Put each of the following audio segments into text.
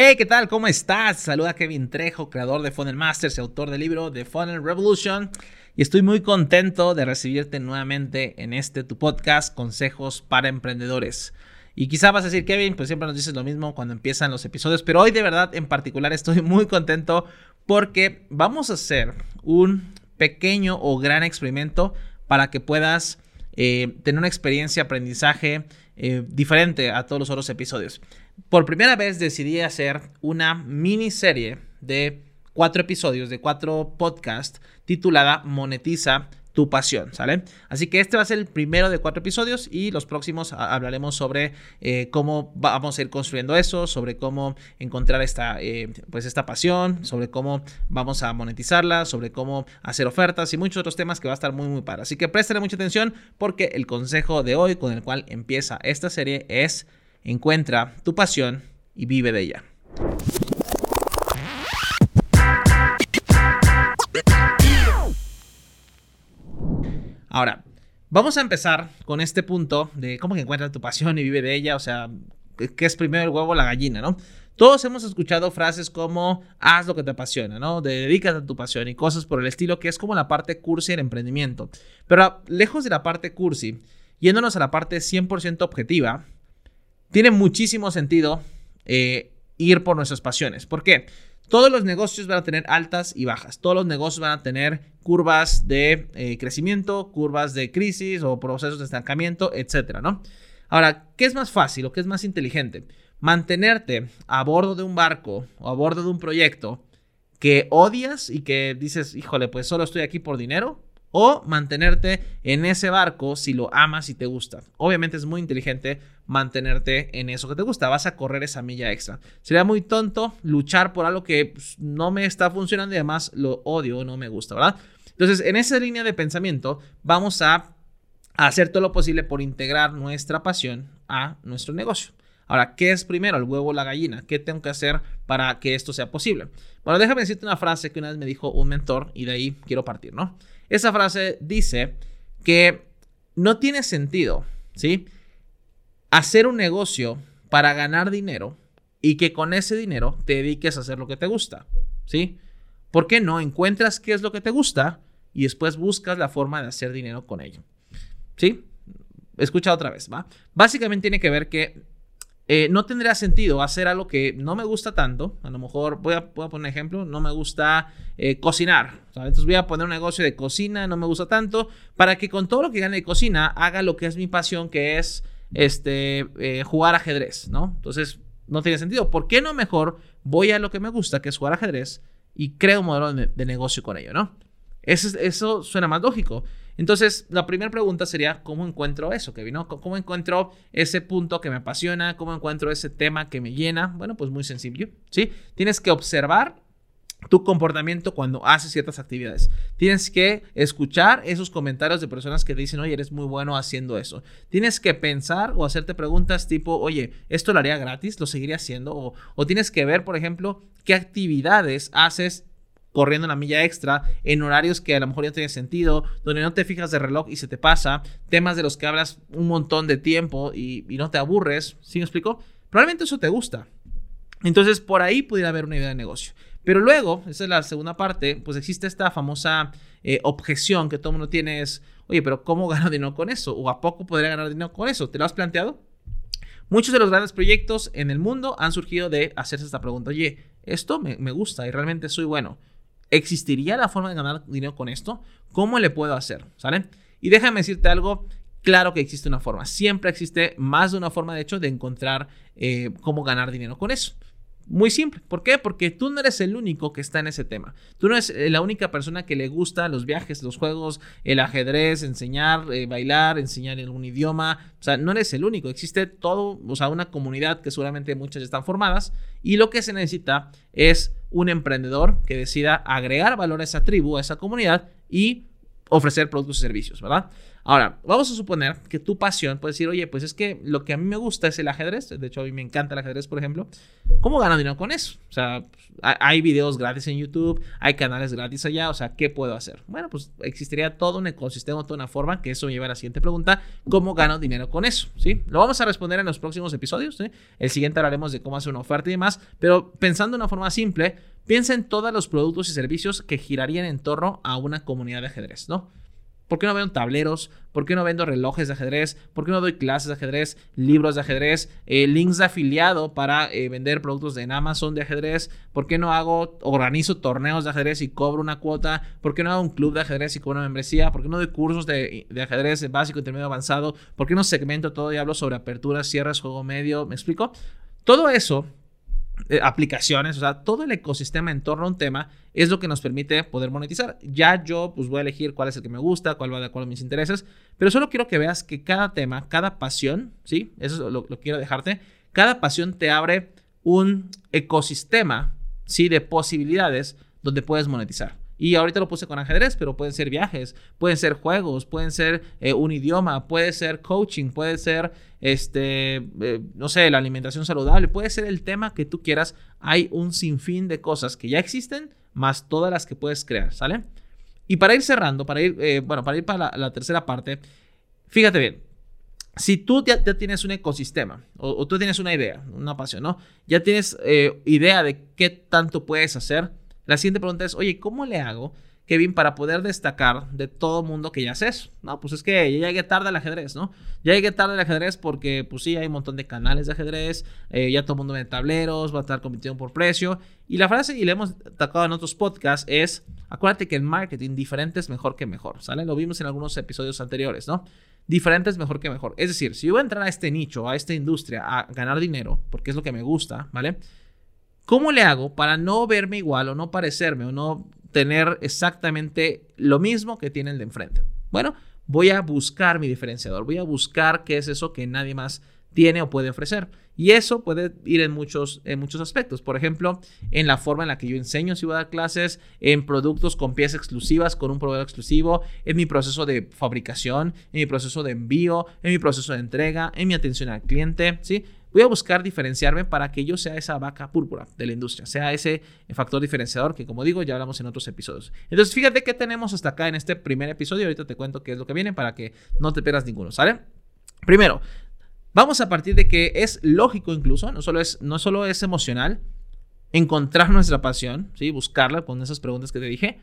Hey, ¿qué tal? ¿Cómo estás? Saluda a Kevin Trejo, creador de Funnel Masters y autor del libro The Funnel Revolution. Y estoy muy contento de recibirte nuevamente en este tu podcast, Consejos para Emprendedores. Y quizá vas a decir, Kevin, pues siempre nos dices lo mismo cuando empiezan los episodios, pero hoy de verdad en particular estoy muy contento porque vamos a hacer un pequeño o gran experimento para que puedas eh, tener una experiencia, aprendizaje eh, diferente a todos los otros episodios. Por primera vez decidí hacer una miniserie de cuatro episodios, de cuatro podcasts, titulada Monetiza tu pasión, ¿sale? Así que este va a ser el primero de cuatro episodios y los próximos hablaremos sobre eh, cómo vamos a ir construyendo eso, sobre cómo encontrar esta, eh, pues esta pasión, sobre cómo vamos a monetizarla, sobre cómo hacer ofertas y muchos otros temas que va a estar muy muy para. Así que préstale mucha atención porque el consejo de hoy con el cual empieza esta serie es encuentra tu pasión y vive de ella. Ahora, vamos a empezar con este punto de cómo que encuentra tu pasión y vive de ella, o sea, ¿qué es primero el huevo o la gallina, no? Todos hemos escuchado frases como haz lo que te apasiona, ¿no? Dedícate a tu pasión y cosas por el estilo, que es como la parte cursi del emprendimiento. Pero lejos de la parte cursi, yéndonos a la parte 100% objetiva, tiene muchísimo sentido eh, ir por nuestras pasiones. ¿Por qué? Todos los negocios van a tener altas y bajas. Todos los negocios van a tener curvas de eh, crecimiento, curvas de crisis o procesos de estancamiento, etcétera, ¿no? Ahora, ¿qué es más fácil o qué es más inteligente? Mantenerte a bordo de un barco o a bordo de un proyecto que odias y que dices, híjole, pues solo estoy aquí por dinero, o mantenerte en ese barco si lo amas y te gusta. Obviamente es muy inteligente mantenerte en eso que te gusta. Vas a correr esa milla extra. Sería muy tonto luchar por algo que pues, no me está funcionando y además lo odio no me gusta, ¿verdad? Entonces, en esa línea de pensamiento, vamos a hacer todo lo posible por integrar nuestra pasión a nuestro negocio. Ahora, ¿qué es primero, el huevo o la gallina? ¿Qué tengo que hacer para que esto sea posible? Bueno, déjame decirte una frase que una vez me dijo un mentor y de ahí quiero partir, ¿no? Esa frase dice que no tiene sentido, ¿sí? Hacer un negocio para ganar dinero y que con ese dinero te dediques a hacer lo que te gusta, ¿sí? ¿Por qué no encuentras qué es lo que te gusta y después buscas la forma de hacer dinero con ello? ¿Sí? Escucha otra vez, ¿va? Básicamente tiene que ver que eh, no tendría sentido hacer algo que no me gusta tanto. A lo mejor, voy a, poner un ejemplo, no me gusta eh, cocinar. Entonces voy a poner un negocio de cocina, no me gusta tanto, para que con todo lo que gane de cocina haga lo que es mi pasión, que es este, eh, jugar ajedrez, ¿no? Entonces, no tiene sentido. ¿Por qué no mejor voy a lo que me gusta, que es jugar ajedrez, y creo un modelo de, negocio con ello, ¿no? Eso, eso suena más lógico. Entonces, la primera pregunta sería, ¿cómo encuentro eso, Kevin? ¿no? ¿Cómo encuentro ese punto que me apasiona? ¿Cómo encuentro ese tema que me llena? Bueno, pues muy sencillo, ¿sí? Tienes que observar tu comportamiento cuando haces ciertas actividades. Tienes que escuchar esos comentarios de personas que dicen, oye, eres muy bueno haciendo eso. Tienes que pensar o hacerte preguntas tipo, oye, ¿esto lo haría gratis? ¿Lo seguiría haciendo? O, o tienes que ver, por ejemplo, qué actividades haces corriendo una milla extra en horarios que a lo mejor ya no tiene sentido, donde no te fijas de reloj y se te pasa, temas de los que hablas un montón de tiempo y, no te aburres, ¿sí me explico? Probablemente eso te gusta. Entonces por ahí pudiera haber una idea de negocio. Pero luego, esa es la segunda parte, pues existe esta famosa eh, objeción que todo mundo tiene es, oye, pero ¿cómo gano dinero con eso? ¿O a poco podría ganar dinero con eso? ¿Te lo has planteado? Muchos de los grandes proyectos en el mundo han surgido de hacerse esta pregunta, oye, esto me gusta y realmente soy bueno. ¿Existiría la forma de ganar dinero con esto? ¿Cómo le puedo hacer? ¿Sale? Y déjame decirte algo, claro que existe una forma, siempre existe más de una forma de hecho de encontrar eh, cómo ganar dinero con eso. Muy simple. ¿Por qué? Porque tú no eres el único que está en ese tema. Tú no eres eh, la única persona que le gusta los viajes, los juegos, el ajedrez, enseñar, eh, bailar, enseñar algún idioma. O sea, no eres el único. Existe todo, o sea, una comunidad que seguramente muchas están formadas. Y lo que se necesita es un emprendedor que decida agregar valor a esa tribu, a esa comunidad y ofrecer productos y servicios, ¿verdad? Ahora, vamos a suponer que tu pasión puede decir, oye, pues es que lo que a mí me gusta es el ajedrez. De hecho, a mí me encanta el ajedrez, por ejemplo. ¿Cómo gano dinero con eso? O sea, hay videos gratis en YouTube, hay canales gratis allá. O sea, ¿qué puedo hacer? Bueno, pues existiría todo un ecosistema, toda una forma, que eso me lleva a la siguiente pregunta. ¿Cómo gano dinero con eso? ¿Sí? Lo vamos a responder en los próximos episodios. El siguiente hablaremos de cómo hacer una oferta y demás. Pero pensando de una forma simple, piensa en todos los productos y servicios que girarían en torno a una comunidad de ajedrez, ¿no? ¿Por qué no vendo tableros? ¿Por qué no vendo relojes de ajedrez? ¿Por qué no doy clases de ajedrez, libros de ajedrez, eh, links de afiliado para eh, vender productos en Amazon de ajedrez? ¿Por qué no hago, organizo torneos de ajedrez y cobro una cuota? ¿Por qué no hago un club de ajedrez y cobro una membresía? ¿Por qué no doy cursos de, ajedrez básico, intermedio, avanzado? ¿Por qué no segmento todo y hablo sobre aperturas, cierres, juego medio? ¿Me explico? Todo eso eh, aplicaciones, o sea, todo el ecosistema en torno a un tema es lo que nos permite poder monetizar. Ya yo pues voy a elegir cuál es el que me gusta, cuál va de acuerdo a mis intereses, pero solo quiero que veas que cada tema, cada pasión, ¿sí? Eso lo, lo quiero dejarte, cada pasión te abre un ecosistema, ¿sí? De posibilidades donde puedes monetizar. Y ahorita lo puse con ajedrez, pero pueden ser viajes, pueden ser juegos, pueden ser eh, un idioma, puede ser coaching, puede ser, este, eh, no sé, la alimentación saludable, puede ser el tema que tú quieras. Hay un sinfín de cosas que ya existen, más todas las que puedes crear, ¿sale? Y para ir cerrando, para ir, eh, bueno, para ir para la, tercera parte, fíjate bien, si tú ya, tienes un ecosistema o, tú tienes una idea, una pasión, ¿no? Ya tienes idea de qué tanto puedes hacer, la siguiente pregunta es, oye, ¿cómo le hago, Kevin, para poder destacar de todo mundo que ya hace eso? No, pues es que ya llegué tarde al ajedrez, ¿no? Ya llegué tarde al ajedrez porque, pues sí, hay un montón de canales de ajedrez, eh, ya todo el mundo vende tableros, va a estar compitiendo por precio. Y la frase, y le hemos tocado en otros podcasts, es, acuérdate que en marketing diferente es mejor que mejor, ¿sale? Lo vimos en algunos episodios anteriores, ¿no? Diferente es mejor que mejor. Es decir, si yo voy a entrar a este nicho, a esta industria, a ganar dinero, porque es lo que me gusta, ¿vale? ¿Cómo le hago para no verme igual o no parecerme o no tener exactamente lo mismo que tiene el de enfrente? Bueno, voy a buscar mi diferenciador, voy a buscar qué es eso que nadie más tiene o puede ofrecer. Y eso puede ir en muchos, en muchos aspectos. Por ejemplo, en la forma en la que yo enseño si voy a dar clases, en productos con piezas exclusivas, con un proveedor exclusivo, en mi proceso de fabricación, en mi proceso de envío, en mi proceso de entrega, en mi atención al cliente, ¿sí? Voy a buscar diferenciarme para que yo sea esa vaca púrpura de la industria, sea ese factor diferenciador que como digo ya hablamos en otros episodios. Entonces fíjate qué tenemos hasta acá en este primer episodio, ahorita te cuento qué es lo que viene para que no te pierdas ninguno, ¿sale? Primero, vamos a partir de que es lógico incluso, no solo es, no solo es emocional, encontrar nuestra pasión, ¿sí? buscarla con esas preguntas que te dije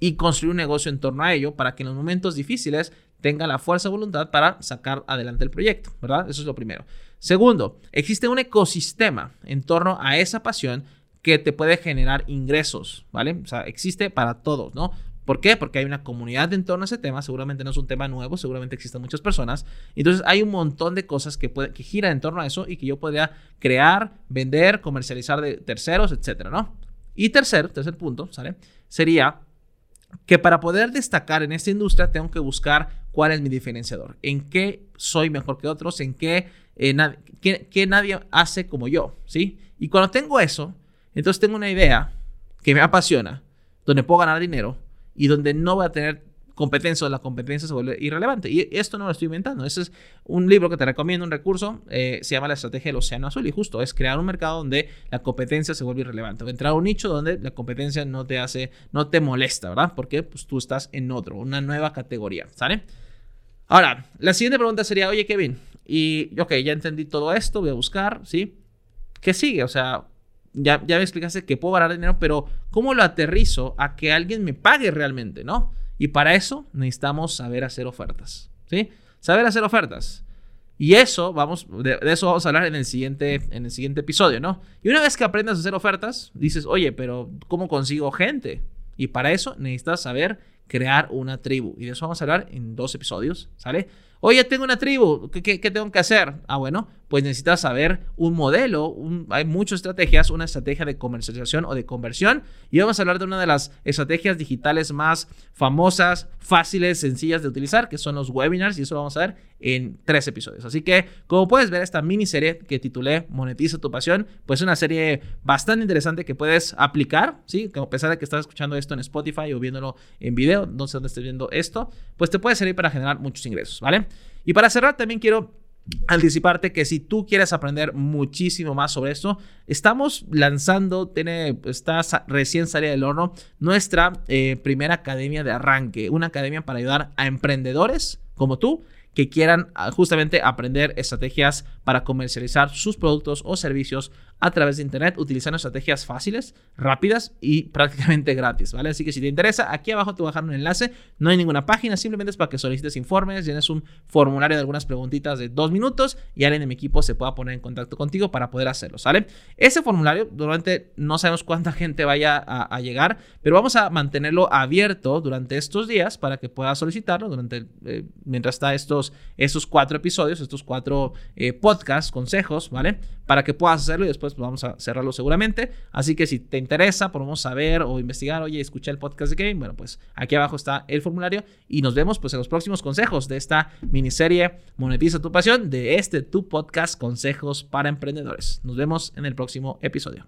y construir un negocio en torno a ello para que en los momentos difíciles tenga la fuerza de voluntad para sacar adelante el proyecto, ¿verdad? Eso es lo primero. Segundo, existe un ecosistema en torno a esa pasión que te puede generar ingresos, ¿vale? O sea, existe para todos, ¿no? ¿Por qué? Porque hay una comunidad en torno a ese tema, seguramente no es un tema nuevo, seguramente existen muchas personas. Entonces hay un montón de cosas que, puede, giran en torno a eso y que yo podría crear, vender, comercializar de terceros, etcétera, ¿no? Y tercer, tercer punto, ¿sale? Sería que para poder destacar en esta industria tengo que buscar cuál es mi diferenciador, en qué soy mejor que otros, en qué, eh, qué, nadie hace como yo, ¿sí? Y cuando tengo eso, entonces tengo una idea que me apasiona, donde puedo ganar dinero y donde no voy a tener competencia o la competencia se vuelve irrelevante. Y esto no lo estoy inventando. Ese es un libro que te recomiendo, un recurso, eh, se llama La Estrategia del Océano Azul. Y justo es crear un mercado donde la competencia se vuelve irrelevante. O entrar a un nicho donde la competencia no te hace, no te molesta, ¿verdad? Porque pues, tú estás en otro, una nueva categoría, ¿sale? Ahora, la siguiente pregunta sería, oye Kevin, y ok, ya entendí todo esto, voy a buscar, ¿sí? ¿Qué sigue? O sea, ya, ya me explicaste que puedo ganar dinero, pero ¿cómo lo aterrizo a que alguien me pague realmente, ¿no? Y para eso necesitamos saber hacer ofertas, ¿sí? Saber hacer ofertas. Y eso, vamos, de, eso vamos a hablar en el, siguiente, en el siguiente episodio, ¿no? Y una vez que aprendas a hacer ofertas, dices, oye, pero ¿cómo consigo gente? Y para eso necesitas saber crear una tribu. Y de eso vamos a hablar en dos episodios, ¿sale? Oye, tengo una tribu, ¿qué, tengo que hacer? Ah, bueno, pues necesitas saber un modelo, hay muchas estrategias, una estrategia de comercialización o de conversión. Y vamos a hablar de una de las estrategias digitales más famosas, fáciles, sencillas de utilizar, que son los webinars, y eso lo vamos a ver en tres episodios. Así que, como puedes ver, esta miniserie que titulé Monetiza tu pasión, pues es una serie bastante interesante que puedes aplicar, ¿sí? Como a pesar de que estás escuchando esto en Spotify o viéndolo en video, no sé dónde estés viendo esto, pues te puede servir para generar muchos ingresos, ¿vale? Y para cerrar, también quiero anticiparte que si tú quieres aprender muchísimo más sobre esto, estamos lanzando, tiene, está recién salida del horno, nuestra eh, primera academia de arranque, una academia para ayudar a emprendedores como tú que quieran ah, justamente aprender estrategias para comercializar sus productos o servicios a través de Internet utilizando estrategias fáciles, rápidas y prácticamente gratis, ¿vale? Así que si te interesa, aquí abajo te voy a dejar un enlace, no hay ninguna página, simplemente es para que solicites informes, tienes un formulario de algunas preguntitas de dos minutos y alguien de mi equipo se pueda poner en contacto contigo para poder hacerlo, ¿sale? Ese formulario, durante no sabemos cuánta gente vaya a, llegar, pero vamos a mantenerlo abierto durante estos días para que puedas solicitarlo durante, eh, mientras está estos, estos cuatro episodios, estos cuatro eh, podcasts, consejos, ¿vale? Para que puedas hacerlo y después pues vamos a cerrarlo seguramente. Así que si te interesa, podemos saber o investigar, oye, escuché el podcast de Kevin, bueno, pues aquí abajo está el formulario y nos vemos pues en los próximos consejos de esta miniserie Monetiza tu pasión, de este tu podcast Consejos para Emprendedores. Nos vemos en el próximo episodio.